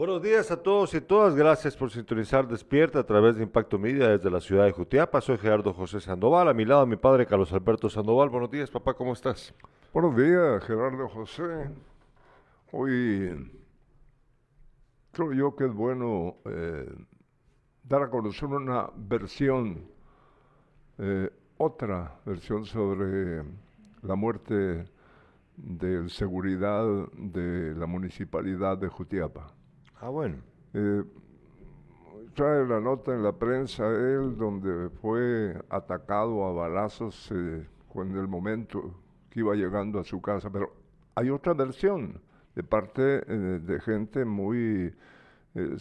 Buenos días a todos y todas. Gracias por sintonizar Despierta a través de Impacto Media desde la ciudad de Jutiapa. Soy Gerardo José Sandoval. A mi lado, mi padre Carlos Alberto Sandoval. Buenos días, papá. ¿Cómo estás? Buenos días, Gerardo José. Hoy creo yo que es bueno eh, dar a conocer una versión, eh, otra versión sobre la muerte de seguridad de la municipalidad de Jutiapa. Ah, bueno. Eh, trae la nota en la prensa él donde fue atacado a balazos eh, en el momento que iba llegando a su casa, pero hay otra versión de parte eh, de gente muy, eh,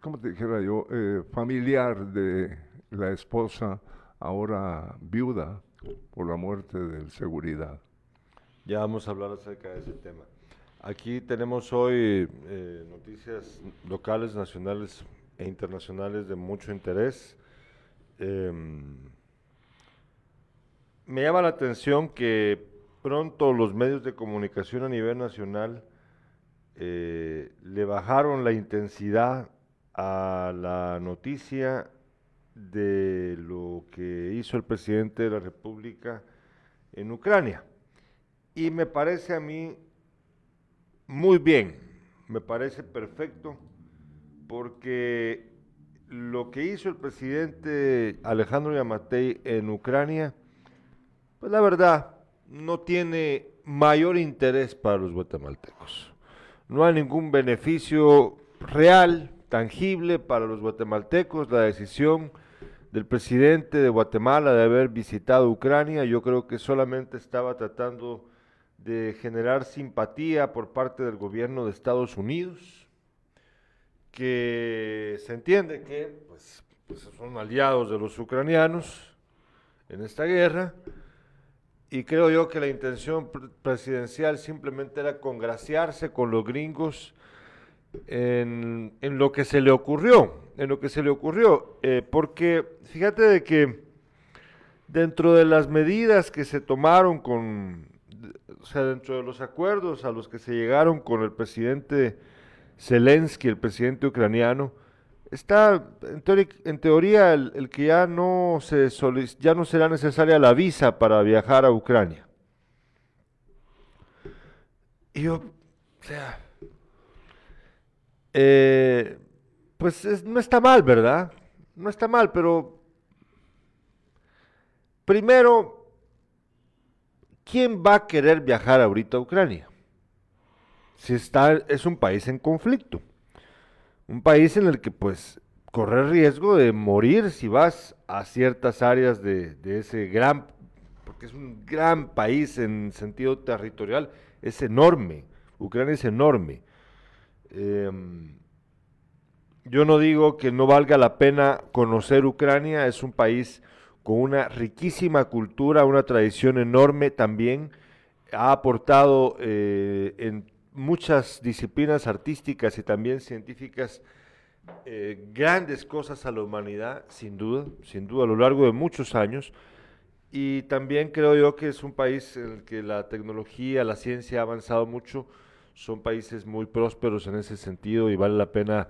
¿cómo te dijera yo?, familiar de la esposa, ahora viuda por la muerte del seguridad. Ya vamos a hablar acerca de ese tema. Aquí tenemos hoy eh, noticias locales, nacionales e internacionales de mucho interés. Em, me llama la atención que pronto los medios de comunicación a nivel nacional eh, le bajaron la intensidad a la noticia de lo que hizo el presidente de la República en Ucrania. Y me parece a mí muy bien, me parece perfecto, porque lo que hizo el presidente Alejandro Yamatei en Ucrania, pues la verdad, no tiene mayor interés para los guatemaltecos. No hay ningún beneficio real, tangible para los guatemaltecos. La decisión del presidente de Guatemala de haber visitado Ucrania, yo creo que solamente estaba tratando de generar simpatía por parte del gobierno de Estados Unidos, que se entiende que pues, pues, son aliados de los ucranianos en esta guerra, y creo yo que la intención presidencial simplemente era congraciarse con los gringos en, lo que se le ocurrió, en lo que se le ocurrió, eh, porque fíjate de que dentro de las medidas que se tomaron con o sea, dentro de los acuerdos a los que se llegaron con el presidente Zelensky, el presidente ucraniano, está en, teoría el, que ya no, se ya no será necesaria la visa para viajar a Ucrania. Y yo, o sea, eh, pues no está mal, ¿verdad? No está mal, pero primero ¿quién va a querer viajar ahorita a Ucrania? Si está, es un país en conflicto. Un país en el que pues corre riesgo de morir si vas a ciertas áreas de, ese gran, porque es un gran país en sentido territorial, es enorme. Ucrania es enorme. Em, yo no digo que no valga la pena conocer Ucrania, es un país con una riquísima cultura, una tradición enorme también. Ha aportado eh, en muchas disciplinas artísticas y también científicas eh, grandes cosas a la humanidad, sin duda, sin duda, a lo largo de muchos años. Y también creo yo que es un país en el que la tecnología, la ciencia ha avanzado mucho. Son países muy prósperos en ese sentido y vale la pena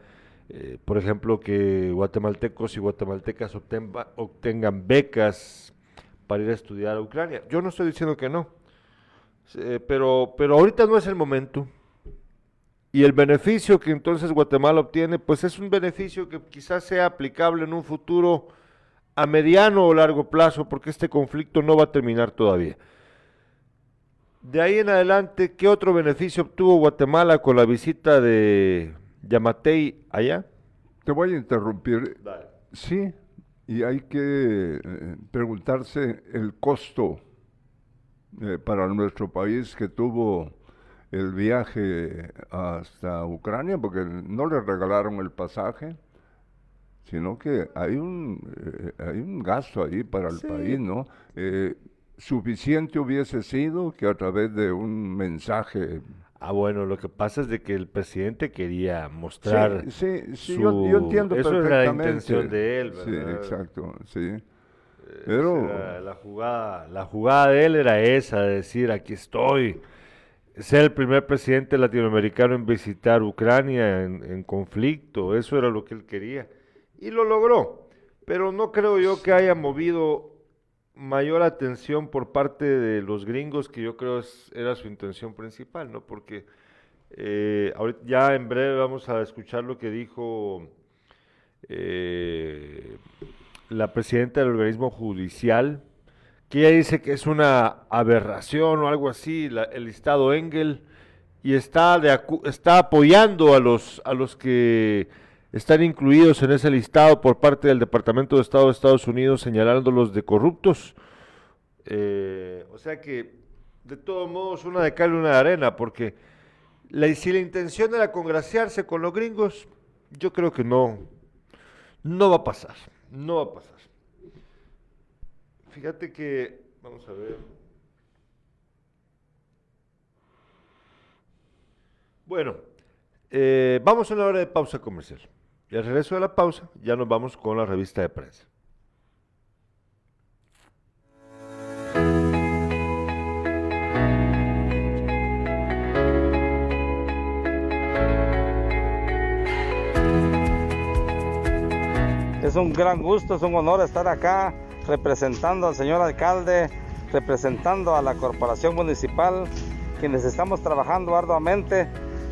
eh, por ejemplo, que guatemaltecos y guatemaltecas obtengan becas para ir a estudiar a Ucrania. Yo no estoy diciendo que no, eh, pero, pero ahorita no es el momento. Y el beneficio que entonces Guatemala obtiene, pues es un beneficio que quizás sea aplicable en un futuro a mediano o largo plazo, porque este conflicto no va a terminar todavía. De ahí en adelante, ¿qué otro beneficio obtuvo Guatemala con la visita de Yamatei allá. Te voy a interrumpir. Sí, y hay que eh, preguntarse el costo eh, para nuestro país que tuvo el viaje hasta Ucrania, porque no le regalaron el pasaje, sino que hay un, eh, hay un gasto ahí para el país, ¿no? suficiente hubiese sido que a través de un mensaje Ah, bueno, lo que pasa es de que el presidente quería mostrar. Sí, sí, yo, entiendo Eso era la intención de él, ¿verdad? Sí, exacto, sí. Eh, Pero. La, jugada, la jugada de él era esa, de decir, aquí estoy. ser el primer presidente latinoamericano en visitar Ucrania en, conflicto, eso era lo que él quería, y lo logró, pero no creo yo que haya movido mayor atención por parte de los gringos, que yo creo es, era su intención principal, ¿no? Porque eh, ya en breve vamos a escuchar lo que dijo eh, la presidenta del organismo judicial, que ella dice que es una aberración o algo así, el listado Engel, y está, de, está apoyando a los, a los que están incluidos en ese listado por parte del Departamento de Estado de Estados Unidos señalándolos de corruptos. Eh, o sea que, de todos modos, una de cal y una de arena, porque la, si la intención era congraciarse con los gringos, yo creo que no, no va a pasar, no va a pasar. Fíjate que, vamos a ver. Bueno, eh, vamos a una hora de pausa comercial. Y al regreso de la pausa, ya nos vamos con la revista de prensa. Es un gran gusto, es un honor estar acá representando al señor alcalde, representando a la corporación municipal, quienes estamos trabajando arduamente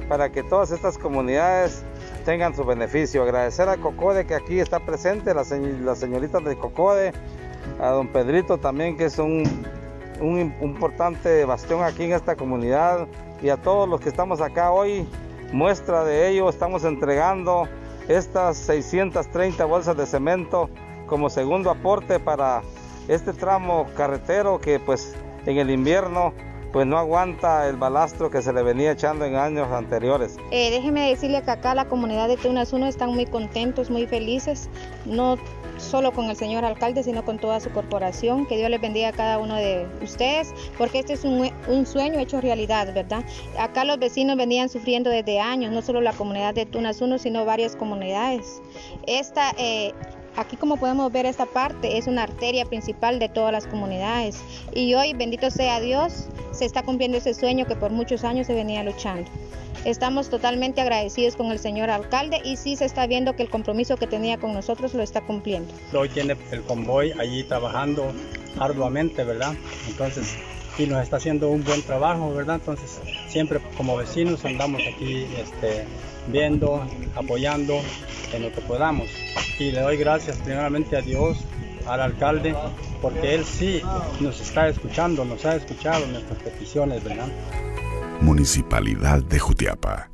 para que todas estas comunidades tengan su beneficio. Agradecer a Cocode que aquí está presente, la, señorita de Cocode, a don Pedrito también que es un, un importante bastión aquí en esta comunidad y a todos los que estamos acá hoy, muestra de ello, estamos entregando estas 630 bolsas de cemento como segundo aporte para este tramo carretero que pues en el invierno pues no aguanta el balastro que se le venía echando en años anteriores. Eh, déjeme decirle que acá la comunidad de Tunas 1 están muy contentos, muy felices, no solo con el señor alcalde, sino con toda su corporación. Que Dios les bendiga a cada uno de ustedes, porque este es un, sueño hecho realidad, ¿verdad? Acá los vecinos venían sufriendo desde años, no solo la comunidad de Tunas 1, sino varias comunidades. Esta eh, Aquí como podemos ver esta parte es una arteria principal de todas las comunidades y hoy, bendito sea Dios, se está cumpliendo ese sueño que por muchos años se venía luchando. Estamos totalmente agradecidos con el señor alcalde y sí se está viendo que el compromiso que tenía con nosotros lo está cumpliendo. Hoy tiene el convoy allí trabajando arduamente, ¿verdad? Entonces, y nos está haciendo un buen trabajo, ¿verdad? Entonces, siempre como vecinos andamos aquí este, viendo, apoyando en lo que podamos. Y le doy gracias primeramente a Dios, al alcalde, porque él sí nos está escuchando, nos ha escuchado nuestras peticiones, ¿verdad? Municipalidad de Jutiapa.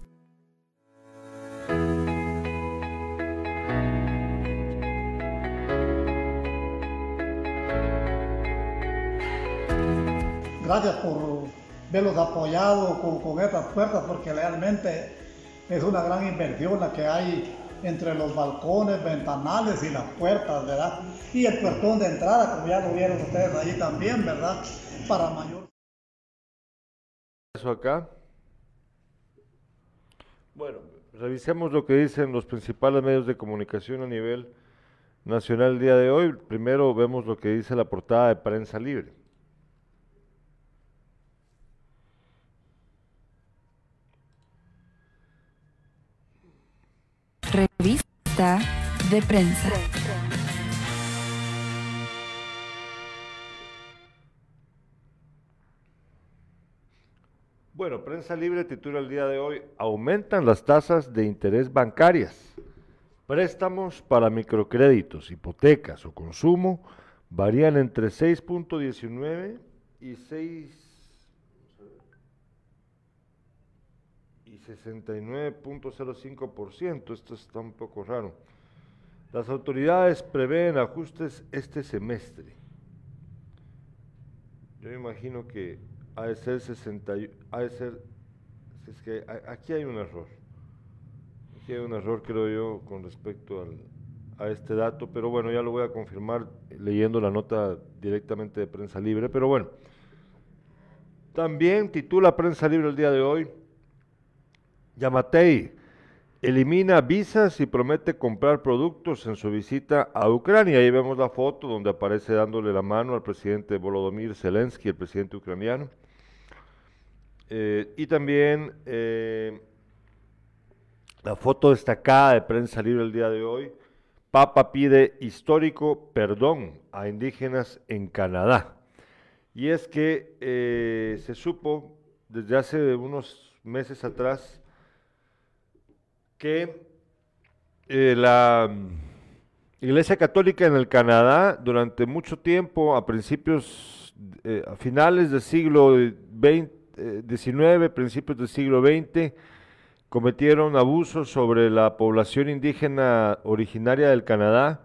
Gracias por verlos apoyados con, con estas puertas, porque realmente es una gran inversión la que hay entre los balcones, ventanales y las puertas, ¿verdad? Y el puertón de entrada, como ya lo vieron ustedes allí también, ¿verdad? Para mayor. Eso acá. Bueno, revisemos lo que dicen los principales medios de comunicación a nivel nacional el día de hoy. Primero vemos lo que dice la portada de prensa libre. Revista de prensa. Bueno, Prensa Libre titula el día de hoy, aumentan las tasas de interés bancarias. Préstamos para microcréditos, hipotecas o consumo varían entre 6.19 y 6 69.05%. Esto está un poco raro. Las autoridades prevén ajustes este semestre. Yo imagino que ha de ser 60, ha es que aquí hay un error. Aquí hay un error, creo yo, con respecto a este dato, pero bueno, ya lo voy a confirmar leyendo la nota directamente de Prensa Libre, pero bueno. También titula Prensa Libre el día de hoy, Yamatei elimina visas y promete comprar productos en su visita a Ucrania. Ahí vemos la foto donde aparece dándole la mano al presidente Volodymyr Zelensky, el presidente ucraniano. Eh, y también eh, la foto destacada de prensa libre el día de hoy. Papa pide histórico perdón a indígenas en Canadá. Y es que eh, se supo desde hace unos meses atrás que la Iglesia Católica en el Canadá durante mucho tiempo, a principios, a finales del siglo XX, XIX, principios del siglo XX, cometieron abusos sobre la población indígena originaria del Canadá,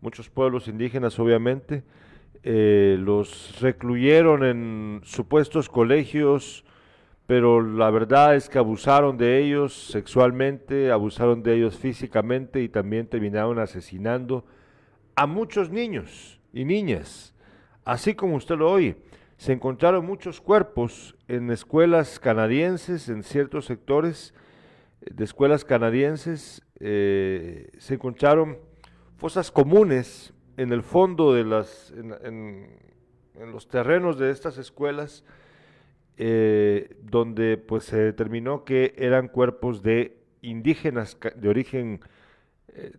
muchos pueblos indígenas obviamente, eh, los recluyeron en supuestos colegios, pero la verdad es que abusaron de ellos sexualmente, abusaron de ellos físicamente y también terminaron asesinando a muchos niños y niñas, así como usted lo oye se encontraron muchos cuerpos en escuelas canadienses, en ciertos sectores de escuelas canadienses, eh, se encontraron fosas comunes en el fondo de las, en, los terrenos de estas escuelas, eh, donde pues se determinó que eran cuerpos de indígenas de origen eh,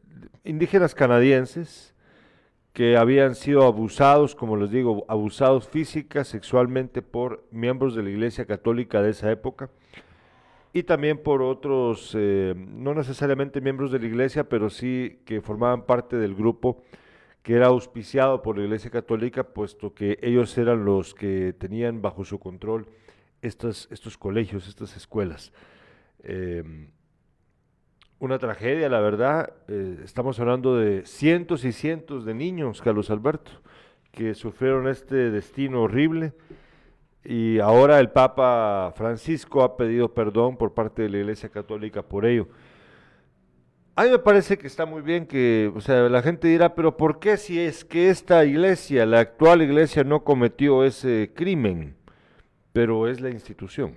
indígenas canadienses que habían sido abusados, como les digo, abusados física, sexualmente por miembros de la Iglesia Católica de esa época y también por otros, eh, no necesariamente miembros de la Iglesia, pero sí que formaban parte del grupo que era auspiciado por la Iglesia Católica, puesto que ellos eran los que tenían bajo su control estos, estos colegios, estas escuelas. Eh, una tragedia, la verdad. Eh, estamos hablando de cientos y cientos de niños, Carlos Alberto, que sufrieron este destino horrible. Y ahora el Papa Francisco ha pedido perdón por parte de la Iglesia Católica por ello. A mí me parece que está muy bien que, o sea, la gente dirá, pero ¿por qué si es que esta iglesia, la actual iglesia, no cometió ese crimen? Pero es la institución.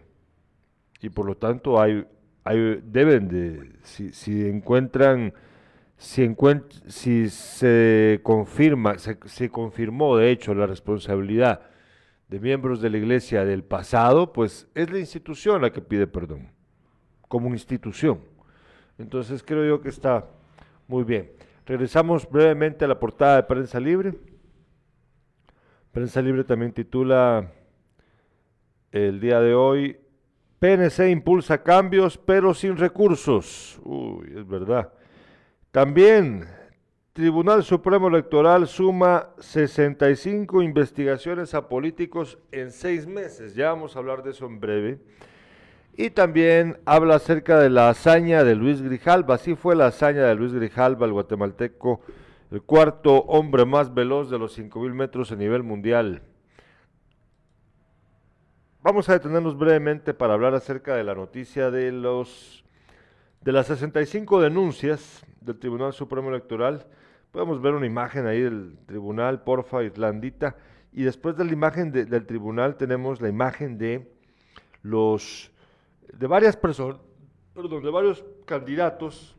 Y por lo tanto hay deben de, si, si encuentran, si, si se confirma, se, confirmó de hecho la responsabilidad de miembros de la iglesia del pasado, pues es la institución la que pide perdón, como institución. Entonces creo yo que está muy bien. Regresamos brevemente a la portada de Prensa Libre. Prensa Libre también titula el día de hoy PNC impulsa cambios, pero sin recursos. Uy, es verdad. También, Tribunal Supremo Electoral suma 65 investigaciones a políticos en seis meses. Ya vamos a hablar de eso en breve. Y también habla acerca de la hazaña de Luis Grijalva. Así fue la hazaña de Luis Grijalva, el guatemalteco, el cuarto hombre más veloz de los 5.000 metros a nivel mundial. Vamos a detenernos brevemente para hablar acerca de la noticia de los de las 65 denuncias del Tribunal Supremo Electoral. Podemos ver una imagen ahí del tribunal, porfa, Islandita. Y después de la imagen del tribunal tenemos la imagen de los de varias personas, de varios candidatos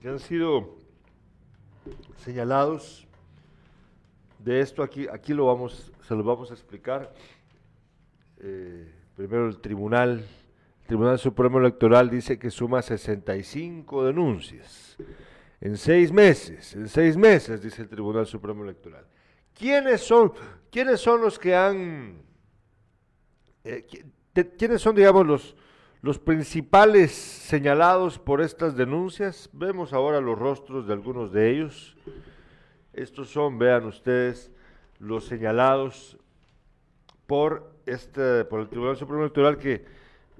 que han sido señalados de esto aquí, aquí lo vamos, se lo vamos a explicar. Eh, primero el tribunal, el Tribunal Supremo Electoral dice que suma 65 denuncias en seis meses, en seis meses, dice el Tribunal Supremo Electoral. ¿Quiénes son, quiénes son los que han, eh, quiénes son, digamos, los, los principales señalados por estas denuncias? Vemos ahora los rostros de algunos de ellos. Estos son, vean ustedes, los señalados por este, por el Tribunal Supremo Electoral que,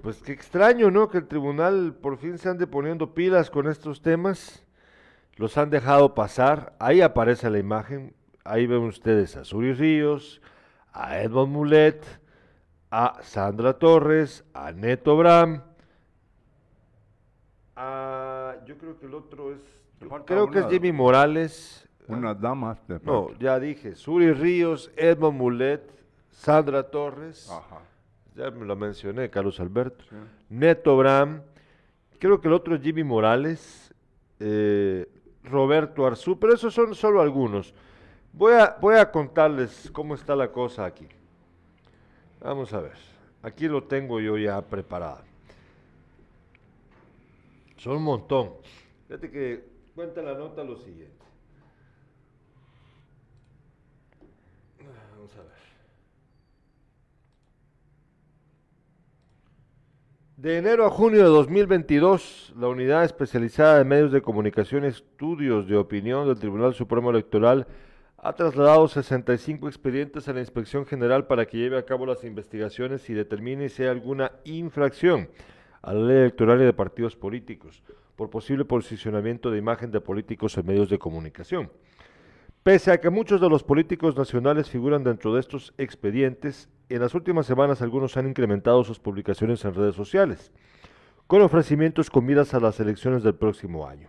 pues qué extraño, ¿no? Que el tribunal por fin se ande poniendo pilas con estos temas, los han dejado pasar, ahí aparece la imagen, ahí ven ustedes a Suri Ríos, a Edmond Mulet, a Sandra Torres, a Neto Bram, a, yo creo que el otro es, creo que es Jimmy Morales. Una dama. no, ya dije, Suri Ríos, Edmond Mulet, Sandra Torres, ya me lo mencioné, Carlos Alberto, Neto Bram, creo que el otro es Jimmy Morales, eh, Roberto Arzú, pero esos son solo algunos. Voy a, voy a contarles cómo está la cosa aquí. Vamos a ver. Aquí lo tengo yo ya preparado. Son un montón. Fíjate que cuenta la nota lo siguiente. Vamos a ver. De enero a junio de 2022, la Unidad Especializada de Medios de Comunicación y Estudios de Opinión del Tribunal Supremo Electoral ha trasladado 65 expedientes a la Inspección General para que lleve a cabo las investigaciones y determine si hay alguna infracción a la ley electoral y de partidos políticos por posible posicionamiento de imagen de políticos en medios de comunicación. Pese a que muchos de los políticos nacionales figuran dentro de estos expedientes, en las últimas semanas algunos han incrementado sus publicaciones en redes sociales, con ofrecimientos con miras a las elecciones del próximo año.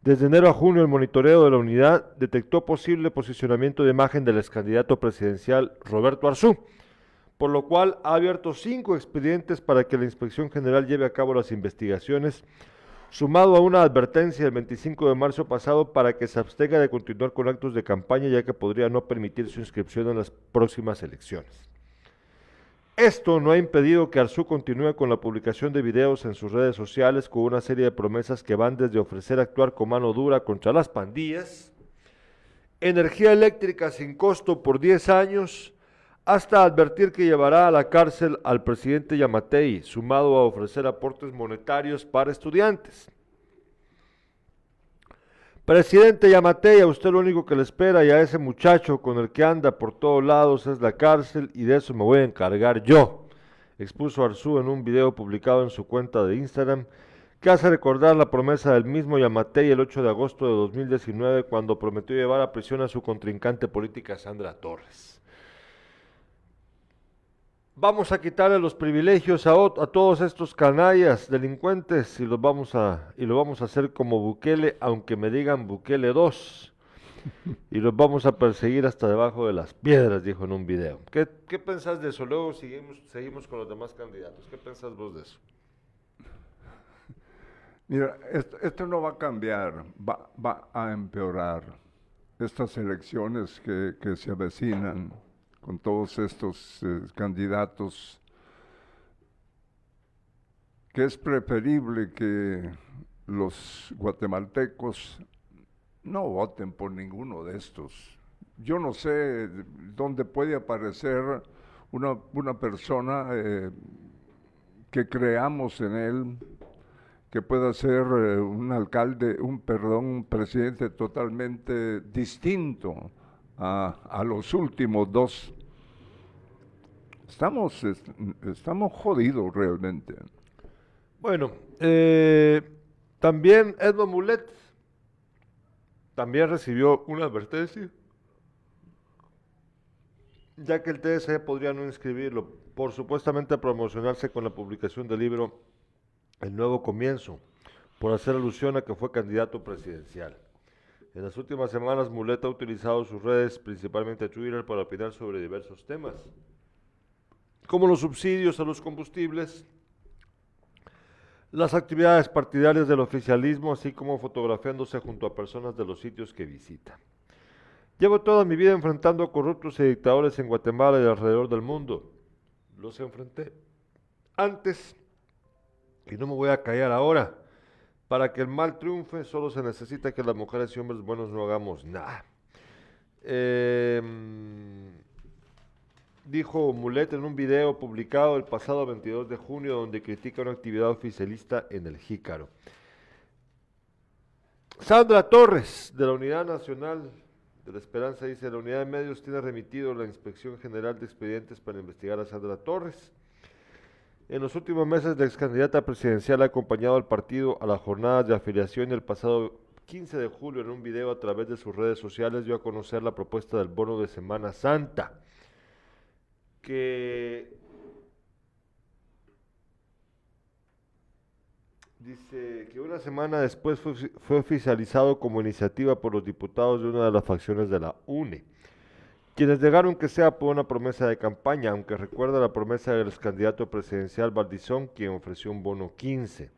Desde enero a junio, el monitoreo de la unidad detectó posible posicionamiento de imagen del ex candidato presidencial Roberto Arzú, por lo cual ha abierto cinco expedientes para que la Inspección General lleve a cabo las investigaciones sumado a una advertencia el 25 de marzo pasado para que se abstenga de continuar con actos de campaña ya que podría no permitir su inscripción en las próximas elecciones. Esto no ha impedido que Arzú continúe con la publicación de videos en sus redes sociales con una serie de promesas que van desde ofrecer actuar con mano dura contra las pandillas, energía eléctrica sin costo por 10 años, hasta advertir que llevará a la cárcel al presidente Yamatei, sumado a ofrecer aportes monetarios para estudiantes. Presidente Yamatei, a usted lo único que le espera y a ese muchacho con el que anda por todos lados es la cárcel y de eso me voy a encargar yo, expuso Arzú en un video publicado en su cuenta de Instagram que hace recordar la promesa del mismo Yamatei el 8 de agosto de 2019 cuando prometió llevar a prisión a su contrincante política Sandra Torres. Vamos a quitarle los privilegios a, a, todos estos canallas delincuentes y los vamos a y lo vamos a hacer como Bukele, aunque me digan Bukele 2. Y los vamos a perseguir hasta debajo de las piedras, dijo en un video. ¿Qué, qué pensás de eso? Luego seguimos, seguimos con los demás candidatos. ¿Qué pensás vos de eso? Mira, esto, esto no va a cambiar, va, va a empeorar. Estas elecciones que, que se avecinan con todos estos eh, candidatos, que es preferible que los guatemaltecos no voten por ninguno de estos. Yo no sé dónde puede aparecer una, una persona eh, que creamos en él, que pueda ser eh, un alcalde, un perdón, un presidente totalmente distinto a, a los últimos dos Estamos, estamos jodidos realmente. Bueno, eh, también Edmond Mulet también recibió una advertencia, ya que el TSE podría no inscribirlo por supuestamente promocionarse con la publicación del libro El Nuevo Comienzo, por hacer alusión a que fue candidato presidencial. En las últimas semanas, Mulet ha utilizado sus redes, principalmente Twitter, para opinar sobre diversos temas como los subsidios a los combustibles, las actividades partidarias del oficialismo, así como fotografiándose junto a personas de los sitios que visita. Llevo toda mi vida enfrentando a corruptos y dictadores en Guatemala y alrededor del mundo. Los enfrenté antes y no me voy a callar ahora. Para que el mal triunfe solo se necesita que las mujeres y hombres buenos no hagamos nada. Eh, dijo Mulet en un video publicado el pasado 22 de junio donde critica una actividad oficialista en el Jícaro. Sandra Torres, de la Unidad Nacional de la Esperanza, dice, la Unidad de Medios tiene remitido la Inspección General de Expedientes para investigar a Sandra Torres. En los últimos meses, la ex candidata presidencial ha acompañado al partido a las jornadas de afiliación el pasado 15 de julio en un video a través de sus redes sociales dio a conocer la propuesta del bono de Semana Santa que dice que una semana después fue, oficializado como iniciativa por los diputados de una de las facciones de la UNE, quienes negaron que sea por una promesa de campaña, aunque recuerda la promesa del candidato presidencial Valdizón, quien ofreció un bono 15.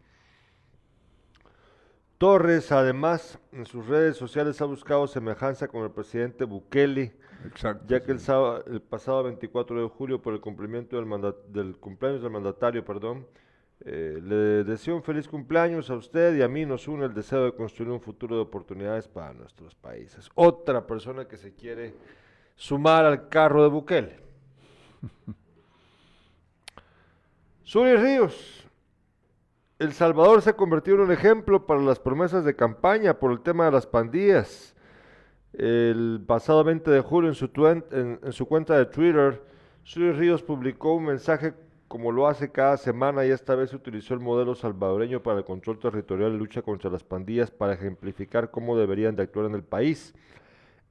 Torres, además, en sus redes sociales ha buscado semejanza con el presidente Bukele, Exacto. ya que el, sábado- el pasado 24 de julio, por el cumplimiento del, manda- del cumpleaños del mandatario, perdón, eh, le deseo un feliz cumpleaños a usted y a mí nos une el deseo de construir un futuro de oportunidades para nuestros países. Otra persona que se quiere sumar al carro de Bukele. Suri Ríos. El Salvador se ha convertido en un ejemplo para las promesas de campaña por el tema de las pandillas. El pasado 20 de julio en su, cuenta de Twitter, Suri Ríos publicó un mensaje como lo hace cada semana y esta vez utilizó el modelo salvadoreño para el control territorial y lucha contra las pandillas para ejemplificar cómo deberían de actuar en el país.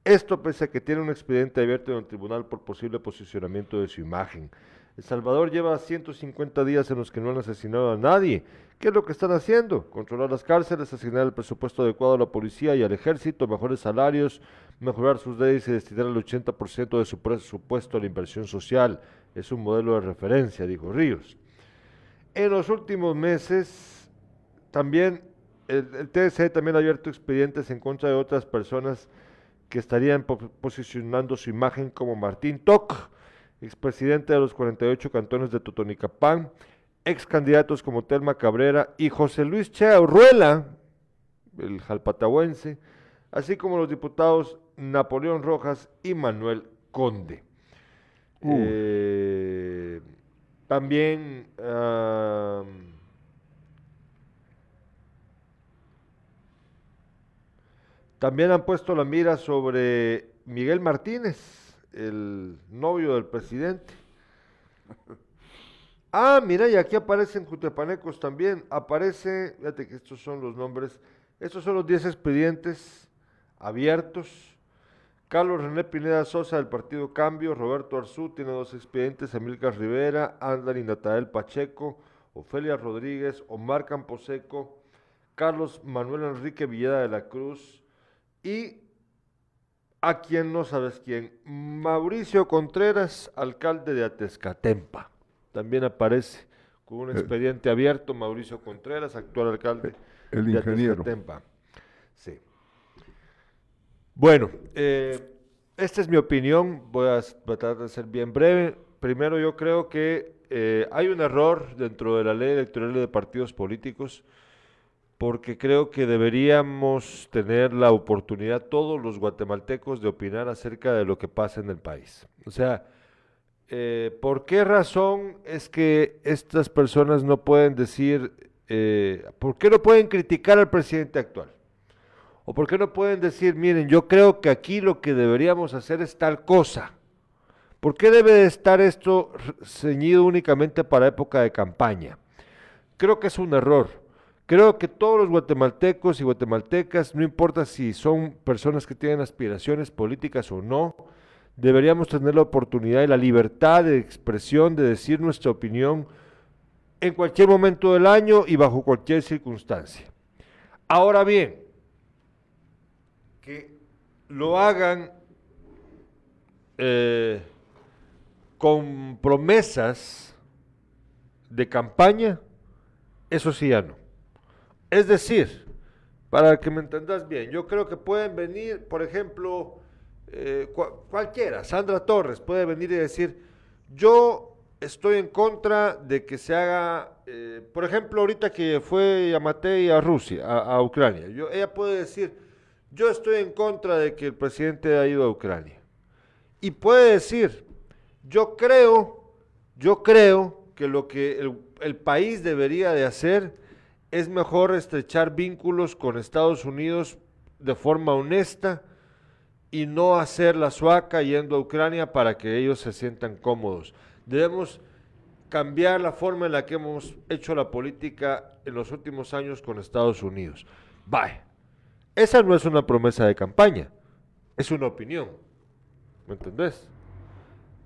Esto pese a que tiene un expediente abierto en el tribunal por posible posicionamiento de su imagen. El Salvador lleva 150 días en los que no han asesinado a nadie. ¿Qué es lo que están haciendo? Controlar las cárceles, asignar el presupuesto adecuado a la policía y al ejército, mejores salarios, mejorar sus leyes y destinar el 80% de su presupuesto a la inversión social. Es un modelo de referencia, dijo Ríos. En los últimos meses, también el, el TSE también ha abierto expedientes en contra de otras personas que estarían po- posicionando su imagen como Martín Toc, expresidente de los 48 cantones de Totonicapán, ex candidatos como Telma Cabrera y José Luis Chea Urruela, el jalpatahuense, así como los diputados Napoleón Rojas y Manuel Conde. Uh. Eh, también también han puesto la mira sobre Miguel Martínez, el novio del presidente. Ah, mira, y aquí aparecen jutepanecos también. Aparece, fíjate que estos son los nombres, estos son los 10 expedientes abiertos. Carlos René Pineda Sosa del Partido Cambio, Roberto Arzú tiene dos expedientes, Emilcar Rivera, Andal y Natael Pacheco, Ofelia Rodríguez, Omar Camposeco, Carlos Manuel Enrique Villeda de la Cruz y a quien no sabes quién, Mauricio Contreras, alcalde de Atezcatempa. También aparece con un Eh. expediente abierto Mauricio Contreras, actual alcalde El de ingeniero. Atezcatempa. Sí. Bueno, eh, esta es mi opinión, voy a tratar de ser bien breve. Primero, yo creo que eh, hay un error dentro de la ley electoral de partidos políticos, porque creo que deberíamos tener la oportunidad todos los guatemaltecos de opinar acerca de lo que pasa en el país. O sea, eh, ¿por qué razón es que estas personas no pueden decir, eh, por qué no pueden criticar al presidente actual? ¿O por qué no pueden decir, miren, yo creo que aquí lo que deberíamos hacer es tal cosa? ¿Por qué debe de estar esto ceñido únicamente para época de campaña? Creo que es un error. Creo que todos los guatemaltecos y guatemaltecas, no importa si son personas que tienen aspiraciones políticas o no, deberíamos tener la oportunidad y la libertad de expresión de decir nuestra opinión en cualquier momento del año y bajo cualquier circunstancia. Ahora bien, que lo hagan eh, con promesas de campaña, eso sí ya no. Es decir, para que me entendas bien, yo creo que pueden venir, por ejemplo, eh, cua- cualquiera, Sandra Torres puede venir y decir, yo estoy en contra de que se haga, eh, por ejemplo, ahorita que fue Yamatei a Rusia, a, a Ucrania, yo, ella puede decir, yo estoy en contra de que el presidente haya ido a Ucrania. Y puede decir, yo creo, yo creo que lo que el, el país debería de hacer es mejor estrechar vínculos con Estados Unidos de forma honesta y no hacer la suaca yendo a Ucrania para que ellos se sientan cómodos. Debemos cambiar la forma en la que hemos hecho la política en los últimos años con Estados Unidos. Bye. Esa no es una promesa de campaña, es una opinión. ¿Me entendés?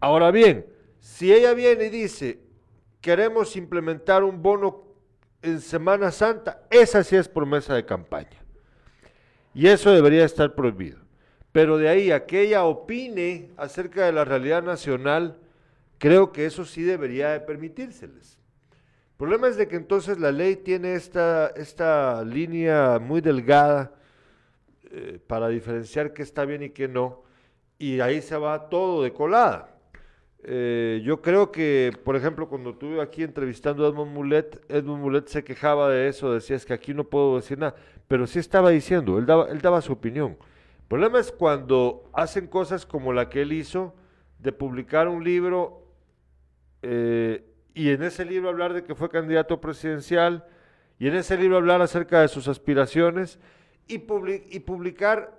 Ahora bien, si ella viene y dice, queremos implementar un bono en Semana Santa, esa sí es promesa de campaña. Y eso debería estar prohibido. Pero de ahí a que ella opine acerca de la realidad nacional, creo que eso sí debería de permitírseles. El problema es de que entonces la ley tiene esta, esta línea muy delgada eh, para diferenciar qué está bien y qué no, y ahí se va todo de colada. Eh, yo creo que, por ejemplo, cuando estuve aquí entrevistando a Edmund Mulet, Edmund Mulet se quejaba de eso, decía es que aquí no puedo decir nada, pero sí estaba diciendo, él daba, él daba su opinión. El problema es cuando hacen cosas como la que él hizo, de publicar un libro eh, y en ese libro hablar de que fue candidato presidencial, y en ese libro hablar acerca de sus aspiraciones, y, publicar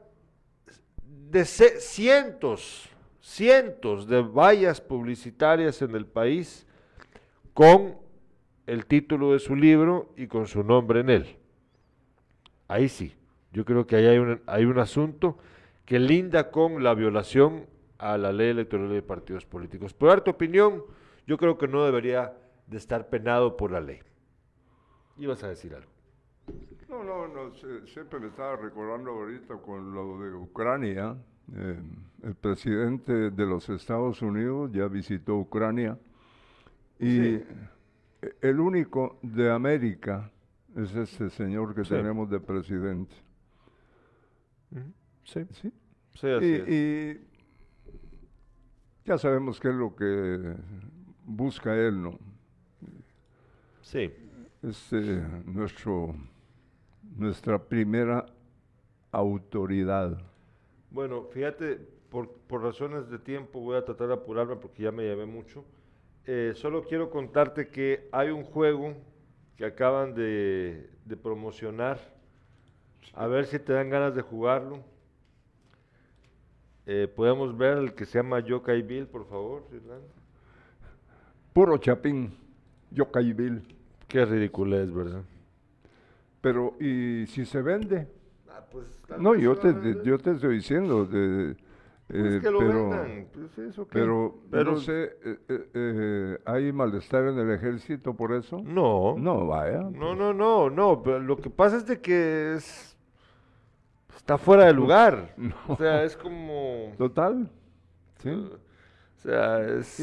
cientos, cientos de vallas publicitarias en el país con el título de su libro y con su nombre en él. Ahí sí, yo creo que ahí hay un, hay un asunto que linda con la violación a la ley electoral de partidos políticos. Por dar tu opinión, yo creo que no debería de estar penado por la ley. Ibas a decir algo. No, no, no, siempre me estaba recordando ahorita con lo de Ucrania. Eh, el presidente de los Estados Unidos ya visitó Ucrania y el único de América es este señor que tenemos de presidente. Sí, sí. sí así y ya sabemos qué es lo que busca él, ¿no? Sí. Es eh, nuestro, nuestra primera autoridad. Bueno, fíjate, por, por, razones de tiempo voy a tratar de apurarme porque ya me llevé mucho. Eh, solo quiero contarte que hay un juego que acaban de, de promocionar. A ver si te dan ganas de jugarlo. Eh, podemos ver el que se llama Yokai Bill, por favor, Puro chapín, Yokai Bill. Qué ridículo es, ¿verdad? Pero, ¿y si se vende? Ah, pues, no, yo te, yo te estoy diciendo, de, pues que lo pero, vendan. Pues eso pero, pero, no sé, eh, eh, eh, ¿hay malestar en el ejército por eso? No. No, vaya. No, no, no, no. Pero lo que pasa es de que es está fuera de lugar. O sea, es como... Total. Sí. O sea, es...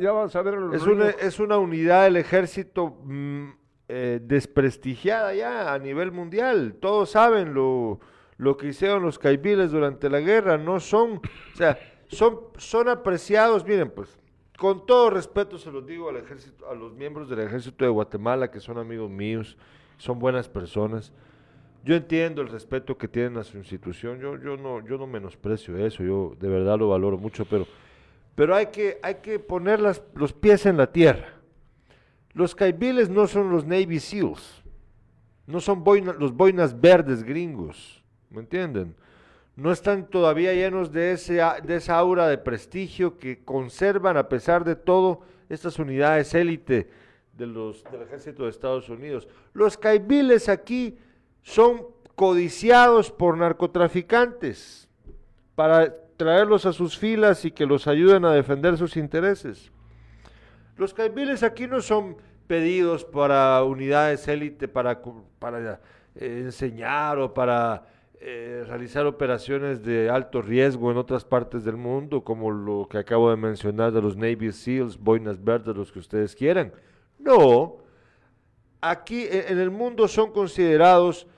Ya, vas a ver... Es una, es una unidad del ejército mm, eh, desprestigiada ya a nivel mundial. Todos saben lo, lo que hicieron los caibiles durante la guerra. No son... O sea, son, son apreciados, miren, pues, con todo respeto se los digo al ejército, a los miembros del ejército de Guatemala, que son amigos míos, son buenas personas. Yo entiendo el respeto que tienen a su institución, yo, yo, no, yo no menosprecio eso, yo de verdad lo valoro mucho, pero, pero hay, que, hay que poner los pies en la tierra. Los caibiles no son los Navy SEALs, no son los boinas verdes gringos, ¿me entienden? No están todavía llenos de, ese, de esa aura de prestigio que conservan a pesar de todo estas unidades élite de del ejército de Estados Unidos. Los caibiles aquí son codiciados por narcotraficantes para traerlos a sus filas y que los ayuden a defender sus intereses. Los caibiles aquí no son pedidos para unidades élite, para, para eh, enseñar o para eh, realizar operaciones de alto riesgo en otras partes del mundo, como lo que acabo de mencionar de los Navy SEALs, boinas verdes, los que ustedes quieran. No, aquí e, en el mundo son considerados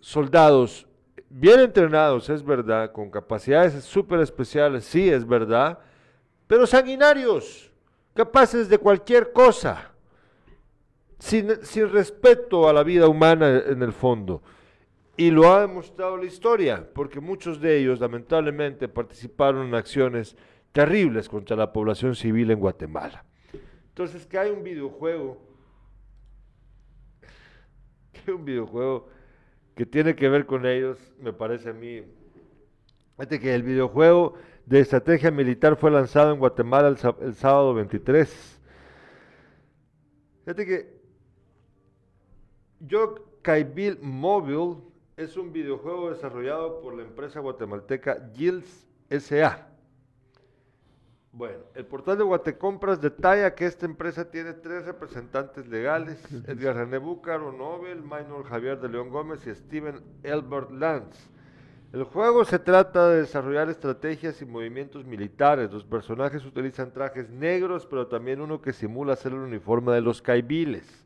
soldados bien entrenados, es verdad, con capacidades súper especiales, sí, es verdad, pero sanguinarios, capaces de cualquier cosa, sin, sin respeto a la vida humana en el fondo. Y lo ha demostrado la historia, porque muchos de ellos lamentablemente participaron en acciones terribles contra la población civil en Guatemala. Entonces, que hay un videojuego, que hay un videojuego que tiene que ver con ellos, me parece a mí. Fíjate que el videojuego de estrategia militar fue lanzado en Guatemala el, sábado 23. Fíjate que Yo Mobile es un videojuego desarrollado por la empresa guatemalteca Gills SA. Bueno, el portal de Guatecompras detalla que esta empresa tiene tres representantes legales, Edgar René Búcaro Nobel, Minor Javier de León Gómez y Steven Elbert Lance. El juego se trata de desarrollar estrategias y movimientos militares. Los personajes utilizan trajes negros, pero también uno que simula ser el uniforme de los caibiles.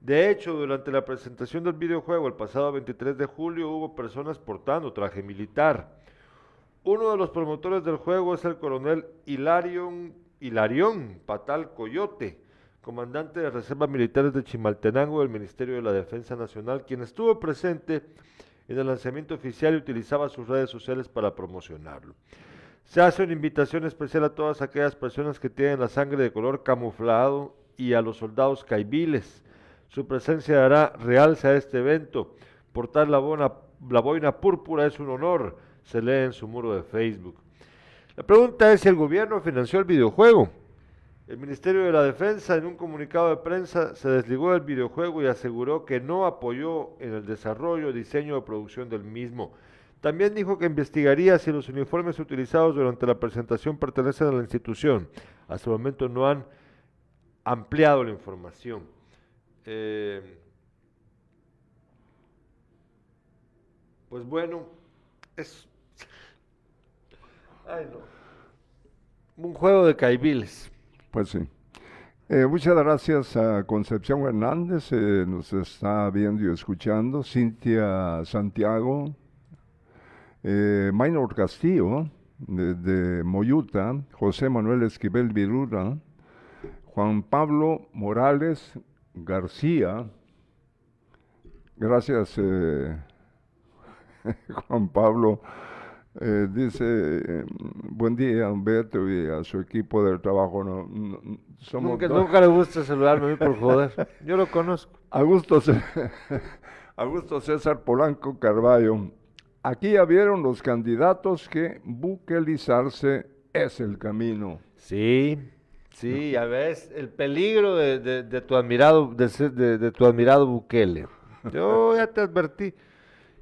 De hecho, durante la presentación del videojuego el pasado 23 de julio hubo personas portando traje militar. Uno de los promotores del juego es el coronel Hilarion, Hilarión Patal Coyote, comandante de reservas militares de Chimaltenango del Ministerio de la Defensa Nacional, quien estuvo presente en el lanzamiento oficial y utilizaba sus redes sociales para promocionarlo. Se hace una invitación especial a todas aquellas personas que tienen la sangre de color camuflado y a los soldados caibiles su presencia dará realce a este evento. Portar la, la boina púrpura es un honor, se lee en su muro de Facebook. La pregunta es si el gobierno financió el videojuego. El Ministerio de la Defensa en un comunicado de prensa se desligó del videojuego y aseguró que no apoyó en el desarrollo, diseño o producción del mismo. También dijo que investigaría si los uniformes utilizados durante la presentación pertenecen a la institución. Hasta el momento no han ampliado la información. Eh, pues bueno, es un juego de caibiles. Pues sí. Eh, muchas gracias a Concepción Hernández, eh, nos está viendo y escuchando, Cintia Santiago, eh, Maynor Castillo, de, Moyuta, José Manuel Esquivel Virura, Juan Pablo Morales García, gracias eh, Juan Pablo, eh, dice, eh, buen día Humberto y a su equipo del trabajo. No, somos nunca, nunca, le gusta saludarme a mí por joder, yo lo conozco. Augusto, Augusto César Polanco Carballo, aquí ya vieron los candidatos que buquelizarse es el camino. Sí, Sí, ya ves, el peligro de, de, tu admirado, de, de, tu admirado Bukele. Yo ya te advertí,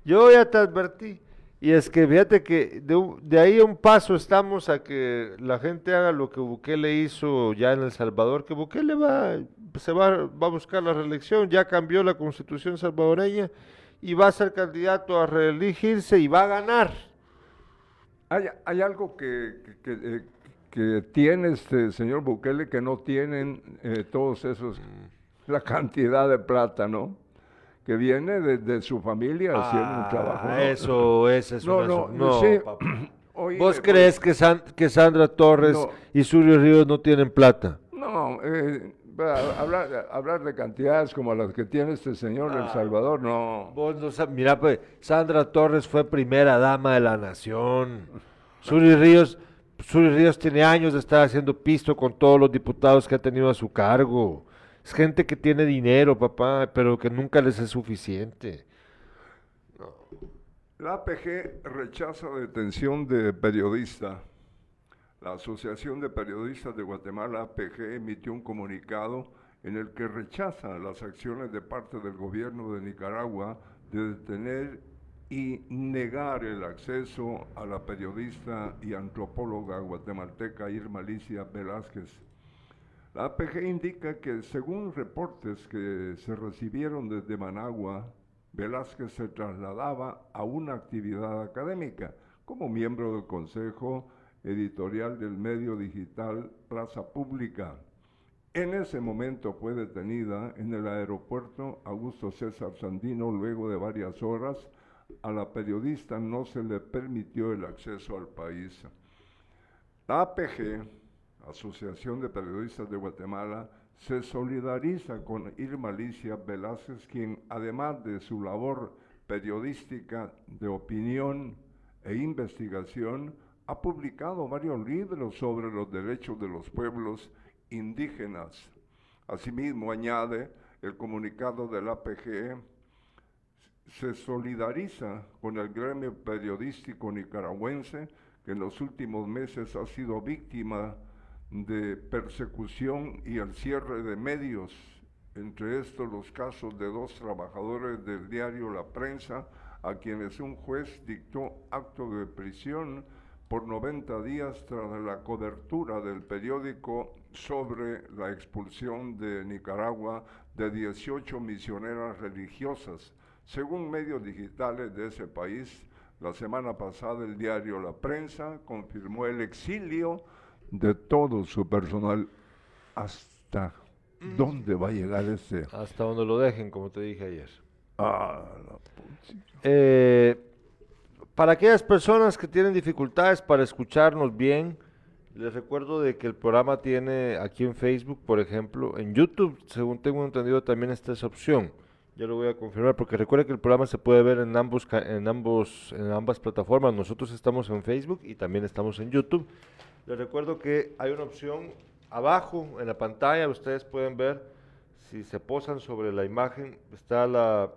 yo ya te advertí. Y es que fíjate que de, ahí a un paso estamos a que la gente haga lo que Bukele hizo ya en El Salvador, que Bukele va, se va, va a buscar la reelección, ya cambió la constitución salvadoreña y va a ser candidato a reelegirse y va a ganar. Hay, hay algo que, que, eh, que tiene este señor Bukele que no tienen eh, todos esos, mm. la cantidad de plata, ¿no? Que viene de, su familia haciendo un trabajo. ¿no? Eso, es eso. No, no, ¿Vos crees que, que Sandra Torres y Surio Ríos no tienen plata? No, eh, hablar, hablar de cantidades como las que tiene este señor El Salvador, no. Vos no mira, pues, Sandra Torres fue primera dama de la nación. Surio Ríos Suri Ríos tiene años de estar haciendo pisto con todos los diputados que ha tenido a su cargo. Es gente que tiene dinero, papá, pero que nunca les es suficiente. La APG rechaza detención de periodista. La Asociación de Periodistas de Guatemala, APG, emitió un comunicado en el que rechaza las acciones de parte del gobierno de Nicaragua de detener y negar el acceso a la periodista y antropóloga guatemalteca Irma Alicia Velázquez. La APG indica que según reportes que se recibieron desde Managua, Velázquez se trasladaba a una actividad académica como miembro del Consejo Editorial del medio digital Plaza Pública. En ese momento fue detenida en el aeropuerto Augusto César Sandino luego de varias horas a la periodista no se le permitió el acceso al país. La APG, Asociación de Periodistas de Guatemala, se solidariza con Irma Alicia Velázquez, quien además de su labor periodística de opinión e investigación, ha publicado varios libros sobre los derechos de los pueblos indígenas. Asimismo, añade el comunicado del APG se solidariza con el gremio periodístico nicaragüense que en los últimos meses ha sido víctima de persecución y el cierre de medios, entre estos los casos de dos trabajadores del diario La Prensa, a quienes un juez dictó acto de prisión por 90 días tras la cobertura del periódico sobre la expulsión de Nicaragua de 18 misioneras religiosas. Según medios digitales de ese país, La semana pasada el diario La Prensa confirmó el exilio de todo su personal. ¿Hasta dónde va a llegar ese? Hasta donde lo dejen, como te dije ayer. Ah, la. Eh, para aquellas personas que tienen dificultades para escucharnos bien, les recuerdo de que el programa tiene aquí en Facebook, por ejemplo, en YouTube, según tengo entendido, también está esa opción. Ya lo voy a confirmar porque recuerda que el programa se puede ver en ambos en ambos en ambas plataformas. Nosotros estamos en Facebook y también estamos en YouTube. Les recuerdo que hay una opción abajo en la pantalla, ustedes pueden ver si se posan sobre la imagen está la,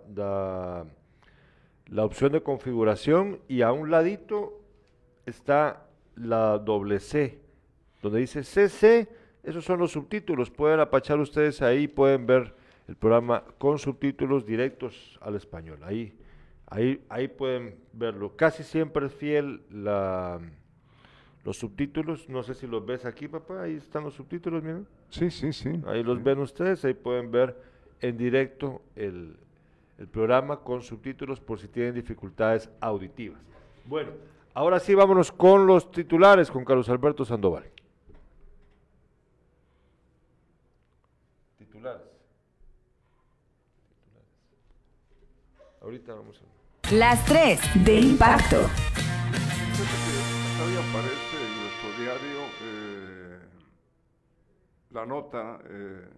la opción de configuración y a un ladito está la doble C, donde dice CC, esos son los subtítulos, pueden apachar ustedes ahí, pueden ver el programa con subtítulos directos al español, ahí, ahí, ahí pueden verlo. Casi siempre es fiel la, los subtítulos, no sé si los ves aquí, papá, ahí están los subtítulos, miren. Sí, sí, sí. Ahí los ven ustedes, ahí pueden ver en directo el, el programa con subtítulos por si tienen dificultades auditivas. Bueno, ahora sí vámonos con los titulares con Carlos Alberto Sandoval. Titulares. Ahorita vamos a... Las 3 de impacto. La nota eh,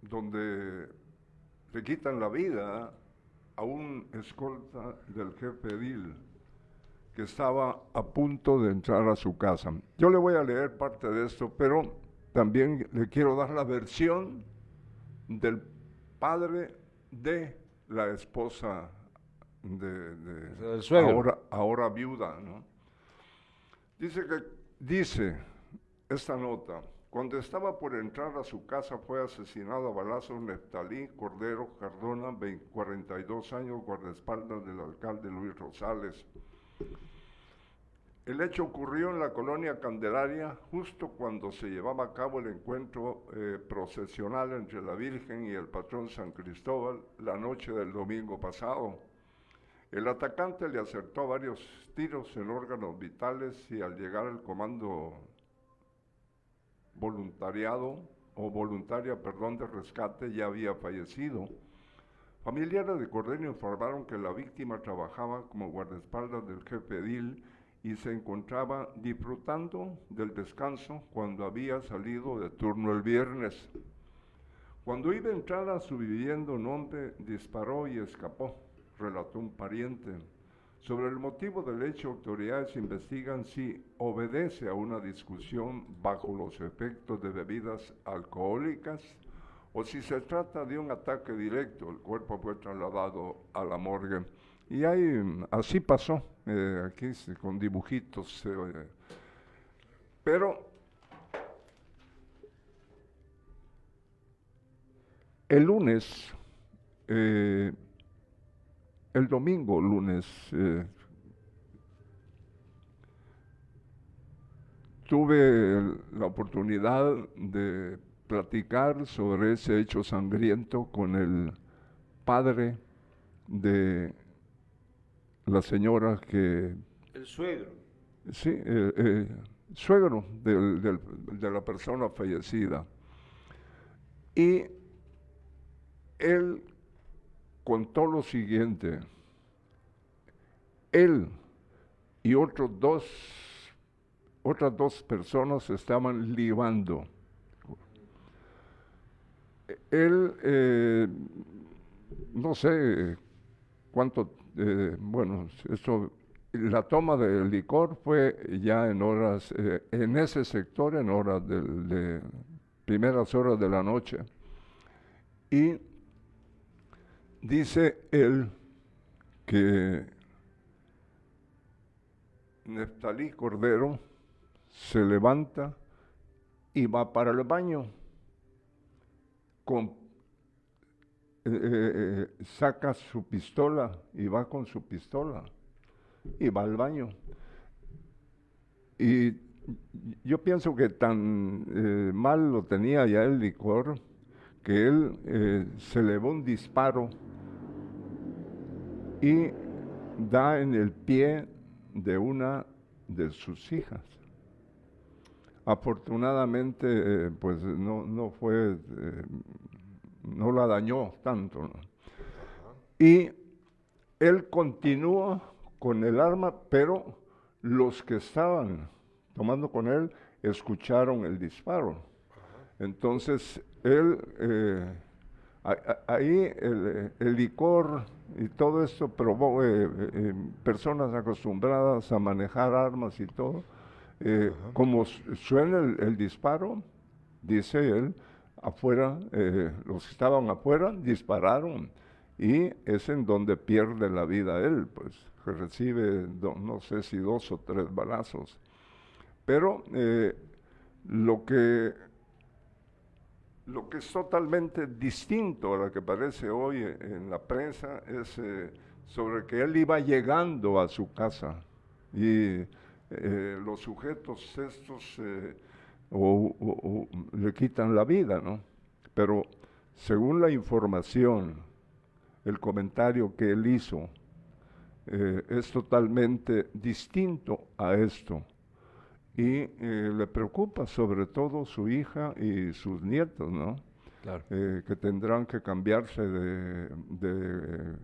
donde le quitan la vida a un escolta del jefe Edil que estaba a punto de entrar a su casa. Yo le voy a leer parte de esto, pero también le quiero dar la versión del padre de la esposa de, sea, ahora, ahora viuda, ¿no? Dice que dice esta nota, cuando estaba por entrar a su casa fue asesinado a balazos Neftalí Cordero Cardona, 20 42 años, guardaespaldas del alcalde Luis Rosales. El hecho ocurrió en la colonia Candelaria justo cuando se llevaba a cabo el encuentro eh, procesional entre la Virgen y el patrón San Cristóbal la noche del domingo pasado. El atacante le acertó varios tiros en órganos vitales y al llegar al comando voluntariado o voluntaria, perdón, de rescate ya había fallecido. Familiares de Cordero informaron que la víctima trabajaba como guardaespaldas del jefe Edil y se encontraba disfrutando del descanso cuando había salido de turno el viernes. Cuando iba a entrar a su vivienda, un hombre disparó y escapó, relató un pariente. Sobre el motivo del hecho, autoridades investigan si obedece a una discusión bajo los efectos de bebidas alcohólicas o si se trata de un ataque directo. El cuerpo fue trasladado a la morgue. Y ahí, así pasó, eh, aquí con dibujitos. eh, pero el lunes, eh, el domingo lunes, eh, tuve la oportunidad de platicar sobre ese hecho sangriento con el padre de la señora que, El suegro. sí, eh, eh, suegro del- del- de la persona fallecida. Y él contó lo siguiente. Él y otros dos, otras dos personas estaban libando. Él, eh, no sé cuánto, eh, bueno, eso, la toma del licor fue ya en horas, eh, en ese sector, en horas del- de primeras horas de la noche. Y dice él que Neftalí Cordero se levanta y va para el baño. Con, eh, eh, eh, saca su pistola y va con su pistola y va al baño. Y yo pienso que tan mal lo tenía ya el licor que él eh, se elevó un disparo y da en el pie de una de sus hijas. Afortunadamente, eh, pues no, no fue, eh, no la dañó tanto. Y él continúa con el arma, pero los que estaban tomando con él escucharon el disparo. Entonces, él, eh, ahí el, licor y todo esto probó eh, eh, personas acostumbradas a manejar armas y todo. como suena el, disparo, dice él, afuera, los que estaban afuera dispararon y es en donde pierde la vida él, pues que recibe no sé si dos o tres balazos. Pero lo que lo que es totalmente distinto a lo que parece hoy en la prensa es eh, sobre que él iba llegando a su casa y eh, los sujetos estos eh, le quitan la vida, ¿no? Pero según la información, el comentario que él hizo es totalmente distinto a esto y eh, le preocupa sobre todo su hija y sus nietos, ¿no? Claro. Eh, que tendrán que cambiarse de,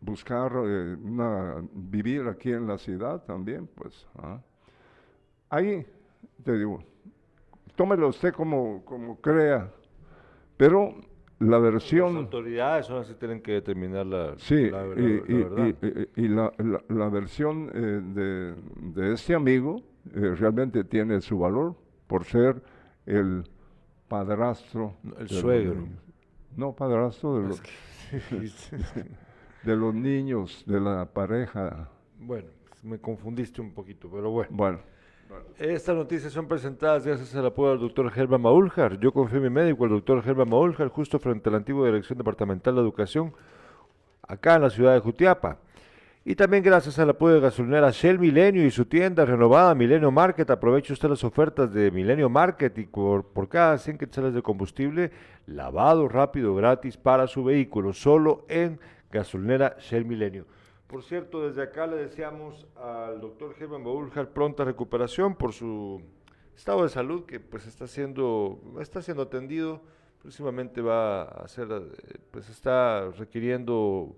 buscar eh, una, vivir aquí en la ciudad también, pues. ¿ah? Ahí, te digo, tómelo usted como, como crea, pero la versión... Las autoridades son las que tienen que determinar la, sí, la, y, y, la, la, versión eh, de, de, este amigo eh, realmente tiene su valor por ser el padrastro. El suegro. No, padrastro de los, de los niños, de la pareja. Bueno, me confundiste un poquito, pero bueno. Bueno. Estas noticias son presentadas gracias al apoyo del doctor Germán Maúljar. Yo confío en mi médico, el doctor Germán Maúljar, justo frente a la antigua Dirección Departamental de Educación, acá en la ciudad de Jutiapa. Y también gracias al apoyo de gasolinera Shell Milenio y su tienda renovada Milenio Market. Aproveche usted las ofertas de Milenio Market y por, por cada 100 quetzales de combustible, lavado rápido gratis para su vehículo, solo en gasolinera Shell Milenio. Por cierto, desde acá le deseamos al doctor Germán Baúljar pronta recuperación por su estado de salud que pues está siendo, está siendo atendido, próximamente va a ser, eh, pues está requiriendo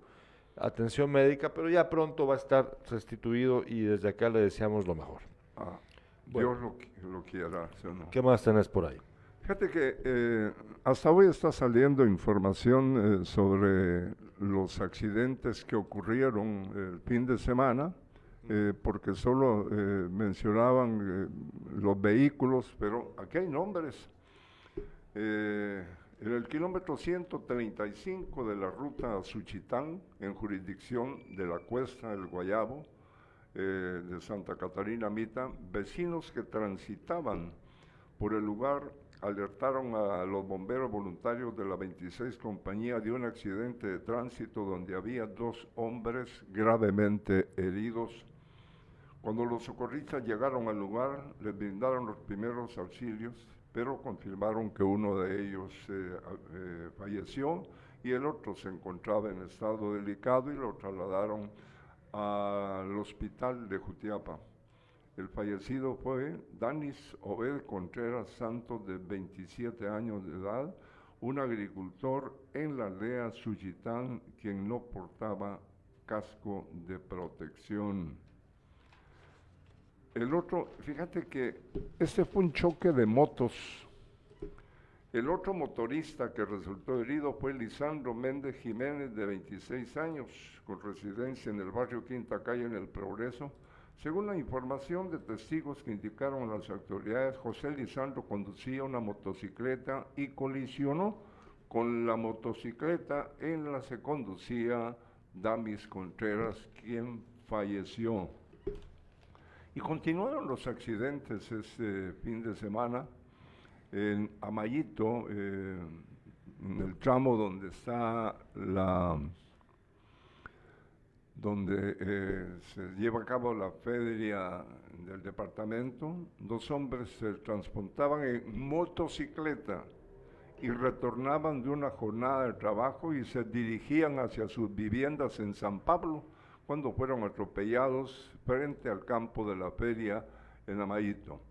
atención médica, pero ya pronto va a estar restituido y desde acá le deseamos lo mejor. Ah, Dios lo, quiera. ¿Qué más tenés por ahí? Fíjate que eh, hasta hoy está saliendo información eh, sobre los accidentes que ocurrieron el fin de semana, eh, porque solo mencionaban los vehículos, pero aquí hay nombres. en el kilómetro 135 de la ruta a Suchitán, en jurisdicción de la Cuesta del Guayabo, de Santa Catarina Mita, vecinos que transitaban por el lugar alertaron a los bomberos voluntarios de la 26 compañía de un accidente de tránsito donde había dos hombres gravemente heridos. Cuando los socorristas llegaron al lugar, les brindaron los primeros auxilios, pero confirmaron que uno de ellos eh, eh, falleció y el otro se encontraba en estado delicado y lo trasladaron al hospital de Jutiapa. El fallecido fue Danis Obed Contreras Santos, de 27 años de edad, un agricultor en la aldea Suchitán, quien no portaba casco de protección. El otro, fíjate que este fue un choque de motos. El otro motorista que resultó herido fue Lisandro Méndez Jiménez, de 26 años, con residencia en el barrio Quinta Calle, en El Progreso según la información de testigos que indicaron las autoridades, José Lisandro conducía una motocicleta y colisionó con la motocicleta en la que conducía Damis Contreras, quien falleció. Y continuaron los accidentes este fin de semana en Amayito, eh, en el tramo donde está la donde eh, se lleva a cabo la feria del departamento, dos hombres se transportaban en motocicleta y retornaban de una jornada de trabajo y se dirigían hacia sus viviendas en San Pablo cuando fueron atropellados frente al campo de la feria en Amayito.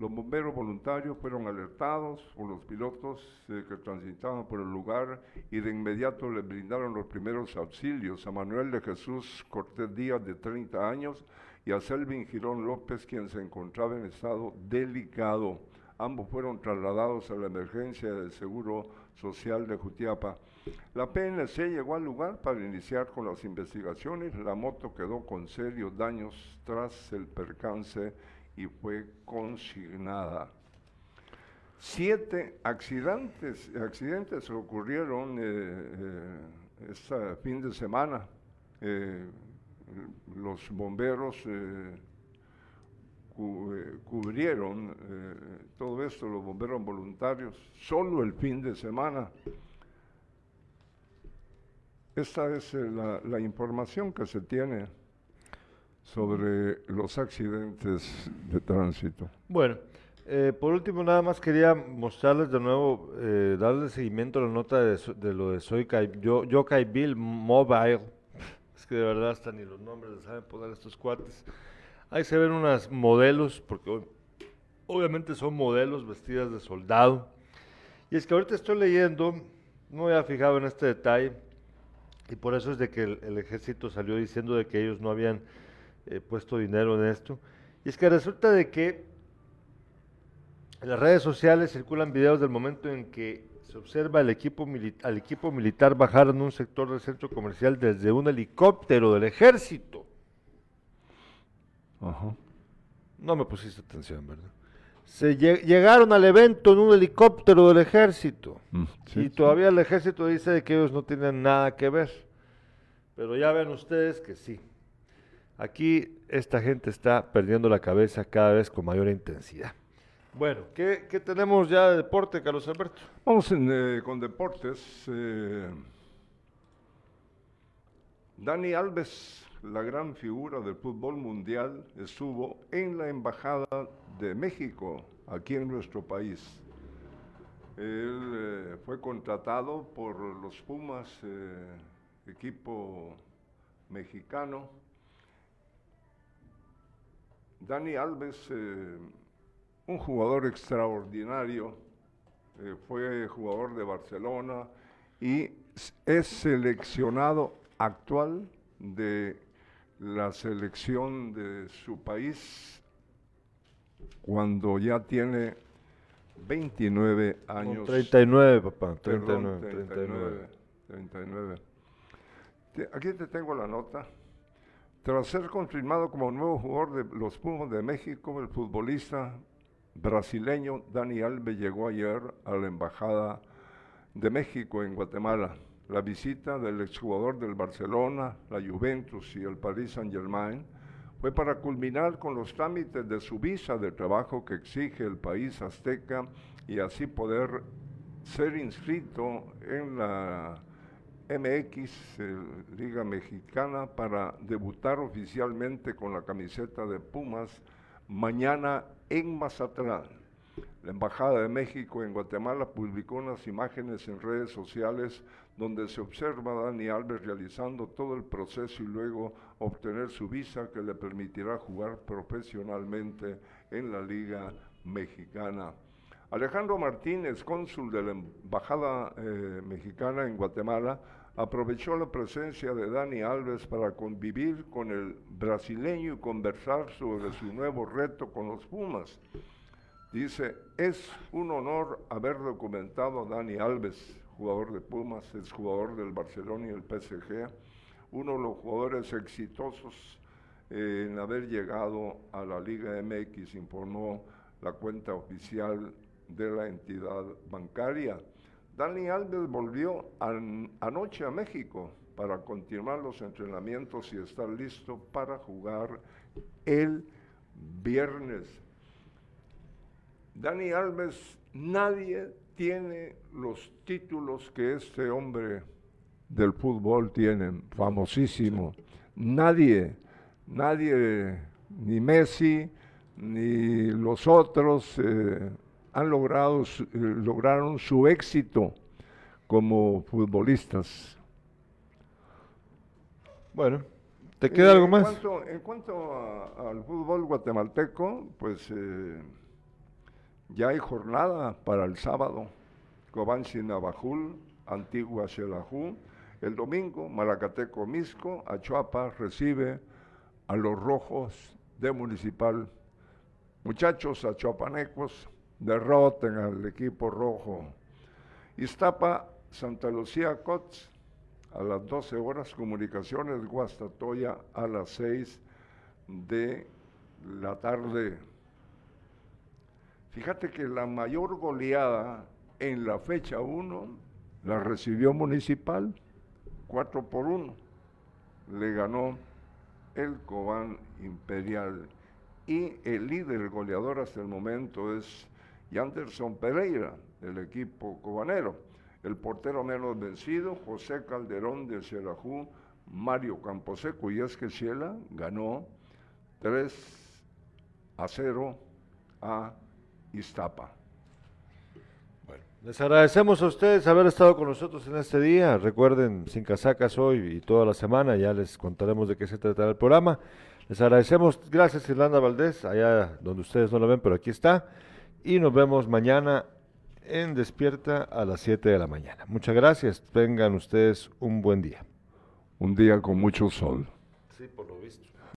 Los bomberos voluntarios fueron alertados por los pilotos eh, que transitaban por el lugar y de inmediato le brindaron los primeros auxilios a Manuel de Jesús Cortés Díaz, de 30 años, y a Selvin Girón López, quien se encontraba en estado delicado. Ambos fueron trasladados a la emergencia del Seguro Social de Jutiapa. La PNC llegó al lugar para iniciar con las investigaciones. La moto quedó con serios daños tras el percance y fue consignada. Siete accidentes, accidentes ocurrieron eh, eh, este fin de semana. Eh, los bomberos cubrieron todo esto, los bomberos voluntarios, solo el fin de semana. Esta es la información que se tiene sobre los accidentes de tránsito. Bueno, eh, por último, nada más quería mostrarles de nuevo, eh, darle seguimiento a la nota de, de lo de Soy yo, Bill Mobile. Es que de verdad hasta ni los nombres les saben poner estos cuates. Ahí se ven unas modelos, porque obviamente son modelos vestidas de soldado. Y es que ahorita estoy leyendo, no había fijado en este detalle, y por eso es de que el ejército salió diciendo de que ellos no habían he puesto dinero en esto. Y es que resulta de que en las redes sociales circulan videos del momento en que se observa el equipo al equipo militar bajar en un sector del centro comercial desde un helicóptero del ejército. No me pusiste atención, ¿verdad? Se llegaron al evento en un helicóptero del ejército. Mm, y todavía el ejército dice que ellos no tienen nada que ver. Pero ya ven ustedes que sí. Aquí esta gente está perdiendo la cabeza cada vez con mayor intensidad. Bueno, ¿qué, tenemos ya de deporte, Carlos Alberto? Vamos eh, con deportes. Eh, Dani Alves, la gran figura del fútbol mundial, estuvo en la Embajada de México, aquí en nuestro país. Él eh, fue contratado por los Pumas, equipo mexicano, Dani Alves, eh, un jugador extraordinario, eh, fue jugador de Barcelona y es seleccionado actual de la selección de su país cuando ya tiene 29 años. 39, papá. 39, 39. 39. Aquí te tengo la nota. Tras ser confirmado como nuevo jugador de los Pumas de México, el futbolista brasileño Dani Alves llegó ayer a la Embajada de México en Guatemala. La visita del exjugador del Barcelona, la Juventus y el Paris Saint-Germain fue para culminar con los trámites de su visa de trabajo que exige el país azteca y así poder ser inscrito en la MX, Liga Mexicana, para debutar oficialmente con la camiseta de Pumas mañana en Mazatlán. La Embajada de México en Guatemala publicó unas imágenes en redes sociales donde se observa a Dani Alves realizando todo el proceso y luego obtener su visa que le permitirá jugar profesionalmente en la Liga Mexicana. Alejandro Martínez, cónsul de la Embajada eh, Mexicana en Guatemala, aprovechó la presencia de Dani Alves para convivir con el brasileño y conversar sobre su nuevo reto con los Pumas. Dice, es un honor haber documentado a Dani Alves, jugador de Pumas, es jugador del Barcelona y el PSG, uno de los jugadores exitosos en haber llegado a la Liga MX, informó la cuenta oficial de la entidad bancaria. Dani Alves volvió anoche a México para continuar los entrenamientos y estar listo para jugar el viernes. Dani Alves, nadie tiene los títulos que este hombre del fútbol tiene, famosísimo. Nadie, nadie, ni Messi, ni los otros. Eh, han logrado, su- eh, lograron su éxito como futbolistas. Bueno, ¿te queda algo En más? cuanto- en cuanto a- al fútbol guatemalteco, pues eh, ya hay jornada para el sábado. Cobanzi Navajul, Antigua Xelajú. El domingo, Malacateco Misco, Achuapa recibe a los rojos de Municipal. Muchachos achuapanecos, derroten al equipo rojo. Iztapa, Santa Lucía Cots, a las 12 horas, Comunicaciones Guastatoya a las 6 de la tarde. Fíjate que la mayor goleada en la fecha 1 la recibió Municipal, 4 por 1. Le ganó el Cobán Imperial. Y el líder goleador hasta el momento es Yanderson Pereira, del equipo cobanero. El portero menos vencido, José Calderón de Xelajú, Mario Camposeco. Y es que Ciela ganó 3 a 0 a Iztapa. Les agradecemos a ustedes haber estado con nosotros en este día. Recuerden, sin casacas hoy y toda la semana, ya les contaremos de qué se tratará el programa. Les agradecemos, gracias Irlanda Valdés, allá donde ustedes no lo ven, pero aquí está y nos vemos mañana en Despierta a las 7 de la mañana. Muchas gracias, tengan ustedes un buen día. Un día con mucho sol. Sí, por lo visto.